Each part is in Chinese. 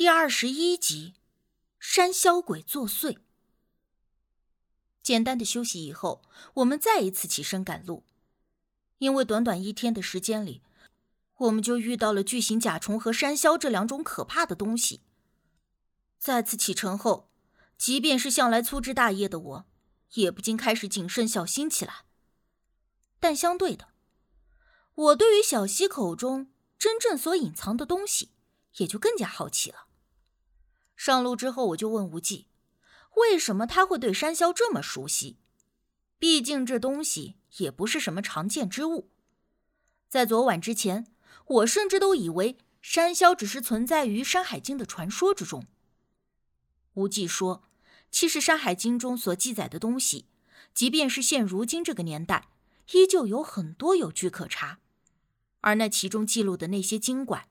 第二十一集，山魈鬼作祟。简单的休息以后，我们再一次起身赶路。因为短短一天的时间里，我们就遇到了巨型甲虫和山魈这两种可怕的东西。再次启程后，即便是向来粗枝大叶的我，也不禁开始谨慎小心起来。但相对的，我对于小溪口中真正所隐藏的东西，也就更加好奇了。上路之后，我就问无忌，为什么他会对山魈这么熟悉？毕竟这东西也不是什么常见之物。在昨晚之前，我甚至都以为山魈只是存在于《山海经》的传说之中。无忌说，其实《山海经》中所记载的东西，即便是现如今这个年代，依旧有很多有据可查，而那其中记录的那些精怪，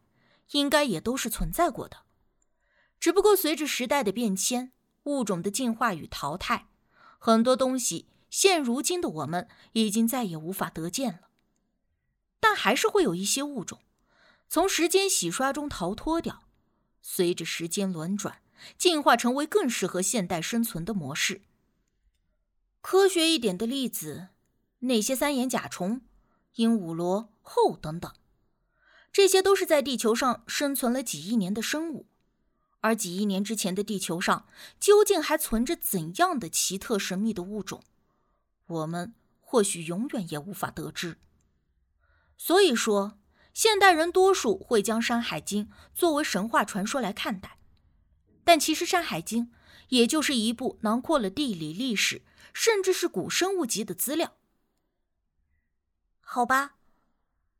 应该也都是存在过的。只不过随着时代的变迁，物种的进化与淘汰，很多东西现如今的我们已经再也无法得见了。但还是会有一些物种从时间洗刷中逃脱掉，随着时间轮转，进化成为更适合现代生存的模式。科学一点的例子，那些三眼甲虫、鹦鹉螺、后等等，这些都是在地球上生存了几亿年的生物。而几亿年之前的地球上，究竟还存着怎样的奇特神秘的物种？我们或许永远也无法得知。所以说，现代人多数会将《山海经》作为神话传说来看待，但其实《山海经》也就是一部囊括了地理、历史，甚至是古生物级的资料。好吧，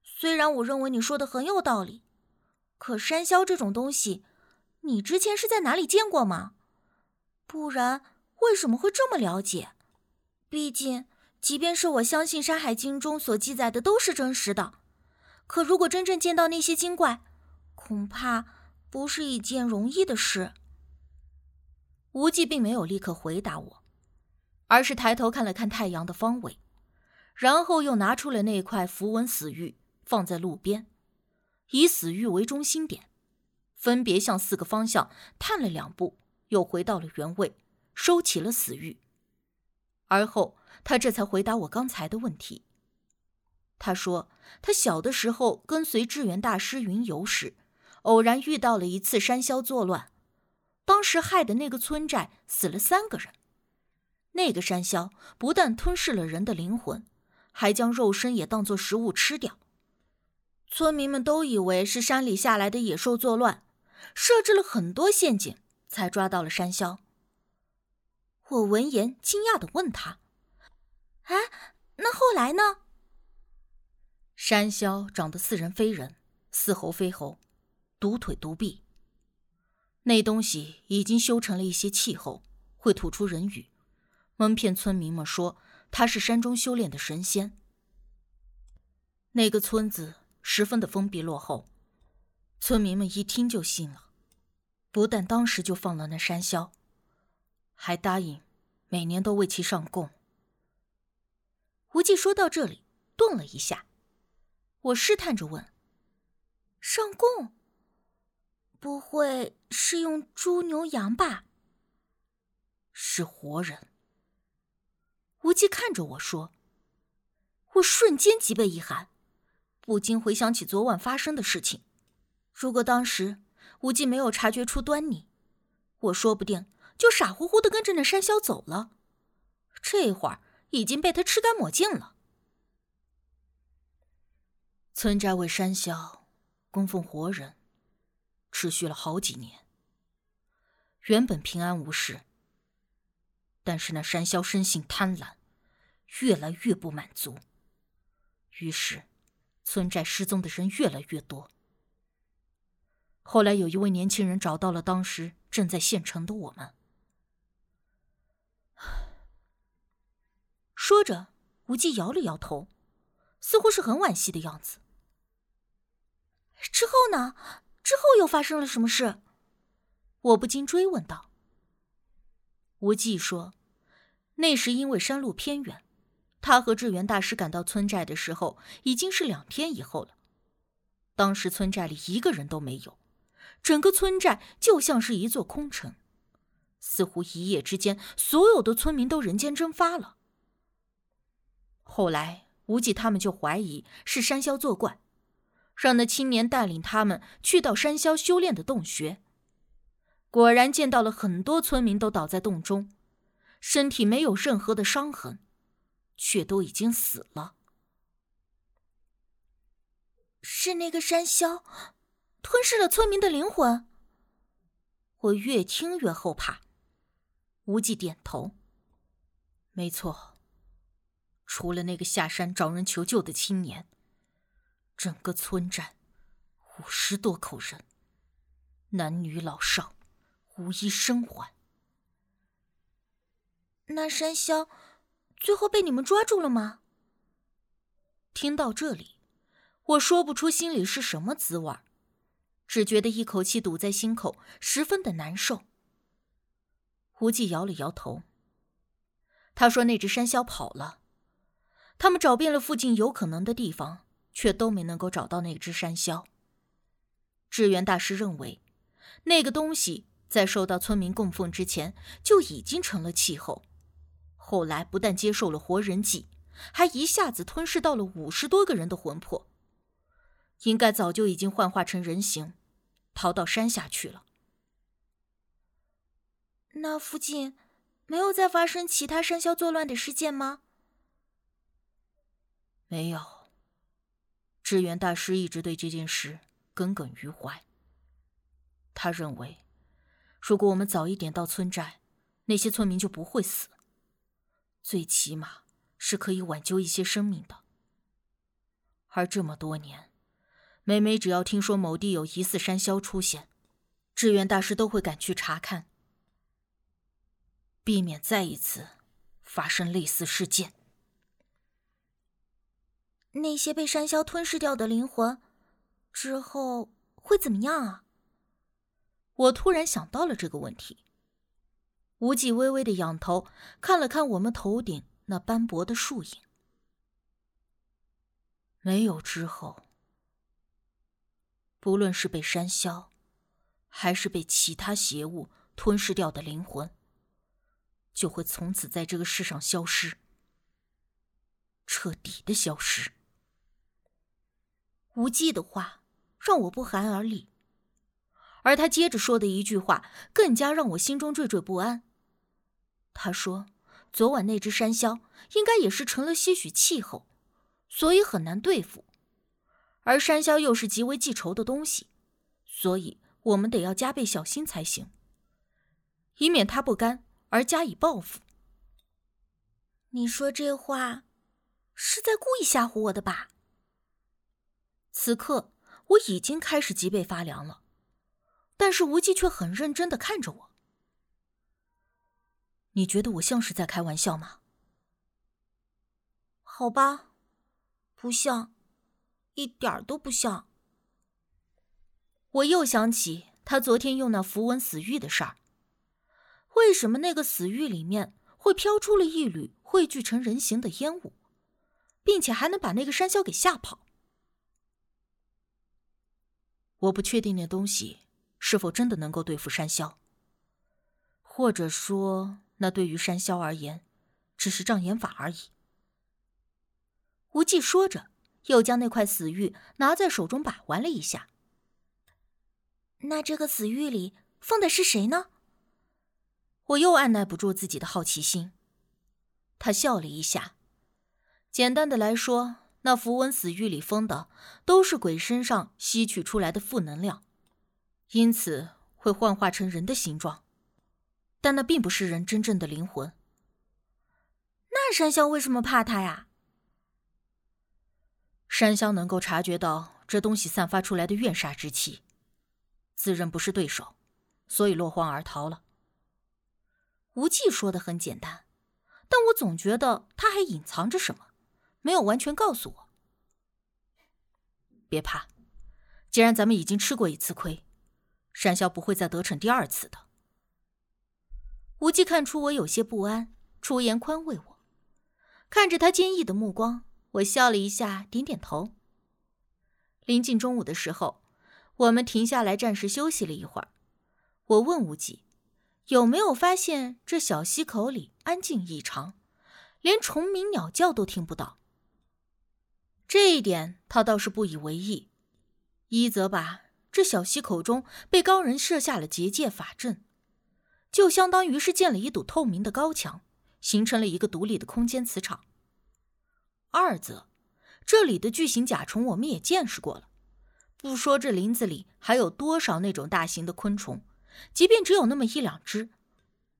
虽然我认为你说的很有道理，可山魈这种东西。你之前是在哪里见过吗？不然为什么会这么了解？毕竟，即便是我相信《山海经》中所记载的都是真实的，可如果真正见到那些精怪，恐怕不是一件容易的事。无忌并没有立刻回答我，而是抬头看了看太阳的方位，然后又拿出了那块符文死玉，放在路边，以死玉为中心点。分别向四个方向探了两步，又回到了原位，收起了死玉。而后，他这才回答我刚才的问题。他说，他小的时候跟随智源大师云游时，偶然遇到了一次山魈作乱，当时害的那个村寨死了三个人。那个山魈不但吞噬了人的灵魂，还将肉身也当作食物吃掉。村民们都以为是山里下来的野兽作乱。设置了很多陷阱，才抓到了山魈。我闻言惊讶的问他：“哎，那后来呢？”山魈长得似人非人，似猴非猴，独腿独臂。那东西已经修成了一些气候，会吐出人语，蒙骗村民们说他是山中修炼的神仙。那个村子十分的封闭落后。村民们一听就信了，不但当时就放了那山魈，还答应每年都为其上供。无忌说到这里，顿了一下，我试探着问：“上供？不会是用猪牛羊吧？”是活人。无忌看着我说：“我瞬间脊背一寒，不禁回想起昨晚发生的事情。”如果当时无忌没有察觉出端倪，我说不定就傻乎乎的跟着那山魈走了。这会儿已经被他吃干抹净了。村寨为山魈供奉活人，持续了好几年。原本平安无事，但是那山魈生性贪婪，越来越不满足，于是村寨失踪的人越来越多。后来有一位年轻人找到了当时正在县城的我们。说着，无忌摇了摇头，似乎是很惋惜的样子。之后呢？之后又发生了什么事？我不禁追问道。无忌说：“那时因为山路偏远，他和智源大师赶到村寨的时候，已经是两天以后了。当时村寨里一个人都没有。”整个村寨就像是一座空城，似乎一夜之间所有的村民都人间蒸发了。后来，无忌他们就怀疑是山魈作怪，让那青年带领他们去到山魈修炼的洞穴。果然见到了很多村民都倒在洞中，身体没有任何的伤痕，却都已经死了。是那个山魈吞噬了村民的灵魂。我越听越后怕。无忌点头，没错。除了那个下山找人求救的青年，整个村寨五十多口人，男女老少，无一生还。那山魈最后被你们抓住了吗？听到这里，我说不出心里是什么滋味儿，只觉得一口气堵在心口，十分的难受。胡记摇了摇头，他说：“那只山魈跑了。”他们找遍了附近有可能的地方，却都没能够找到那只山魈。智源大师认为，那个东西在受到村民供奉之前就已经成了气候，后来不但接受了活人祭，还一下子吞噬到了五十多个人的魂魄，应该早就已经幻化成人形，逃到山下去了。那附近没有再发生其他山魈作乱的事件吗？没有。智源大师一直对这件事耿耿于怀。他认为，如果我们早一点到村寨，那些村民就不会死，最起码是可以挽救一些生命的。而这么多年，每每只要听说某地有疑似山魈出现，智源大师都会赶去查看，避免再一次发生类似事件。那些被山魈吞噬掉的灵魂，之后会怎么样啊？我突然想到了这个问题。无忌微微的仰头看了看我们头顶那斑驳的树影，没有之后，不论是被山魈，还是被其他邪物吞噬掉的灵魂，就会从此在这个世上消失，彻底的消失。无忌的话让我不寒而栗，而他接着说的一句话更加让我心中惴惴不安。他说：“昨晚那只山魈应该也是成了些许气候，所以很难对付。而山魈又是极为记仇的东西，所以我们得要加倍小心才行，以免他不甘而加以报复。”你说这话是在故意吓唬我的吧？此刻我已经开始脊背发凉了，但是无忌却很认真的看着我。你觉得我像是在开玩笑吗？好吧，不像，一点儿都不像。我又想起他昨天用那符文死玉的事儿，为什么那个死玉里面会飘出了一缕汇聚成人形的烟雾，并且还能把那个山魈给吓跑？我不确定那东西是否真的能够对付山魈，或者说，那对于山魈而言，只是障眼法而已。无忌说着，又将那块死玉拿在手中把玩了一下。那这个死玉里放的是谁呢？我又按耐不住自己的好奇心。他笑了一下，简单的来说。那符文死玉里封的都是鬼身上吸取出来的负能量，因此会幻化成人的形状，但那并不是人真正的灵魂。那山魈为什么怕他呀？山魈能够察觉到这东西散发出来的怨煞之气，自认不是对手，所以落荒而逃了。无忌说的很简单，但我总觉得他还隐藏着什么。没有完全告诉我。别怕，既然咱们已经吃过一次亏，山魈不会再得逞第二次的。无忌看出我有些不安，出言宽慰我。看着他坚毅的目光，我笑了一下，点点头。临近中午的时候，我们停下来暂时休息了一会儿。我问无忌，有没有发现这小溪口里安静异常，连虫鸣鸟叫都听不到？这一点他倒是不以为意，一则吧这小溪口中被高人设下了结界法阵，就相当于是建了一堵透明的高墙，形成了一个独立的空间磁场；二则这里的巨型甲虫我们也见识过了，不说这林子里还有多少那种大型的昆虫，即便只有那么一两只，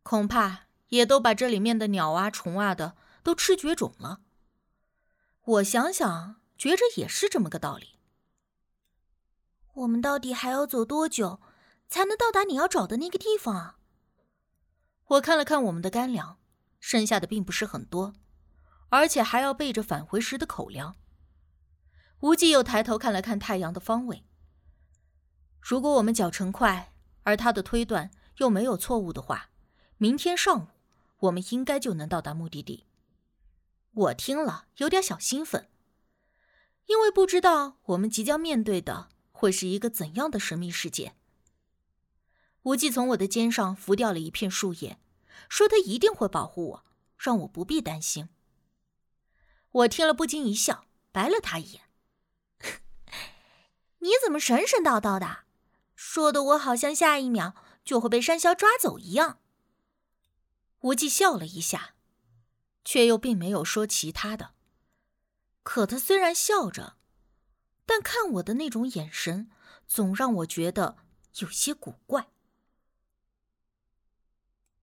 恐怕也都把这里面的鸟啊、虫啊的都吃绝种了。我想想。觉着也是这么个道理。我们到底还要走多久，才能到达你要找的那个地方啊？我看了看我们的干粮，剩下的并不是很多，而且还要备着返回时的口粮。无忌又抬头看了看太阳的方位。如果我们脚程快，而他的推断又没有错误的话，明天上午我们应该就能到达目的地。我听了有点小兴奋。因为不知道我们即将面对的会是一个怎样的神秘世界。无忌从我的肩上拂掉了一片树叶，说：“他一定会保护我，让我不必担心。”我听了不禁一笑，白了他一眼：“ 你怎么神神叨叨的？说的我好像下一秒就会被山魈抓走一样。”无忌笑了一下，却又并没有说其他的。可他虽然笑着，但看我的那种眼神，总让我觉得有些古怪。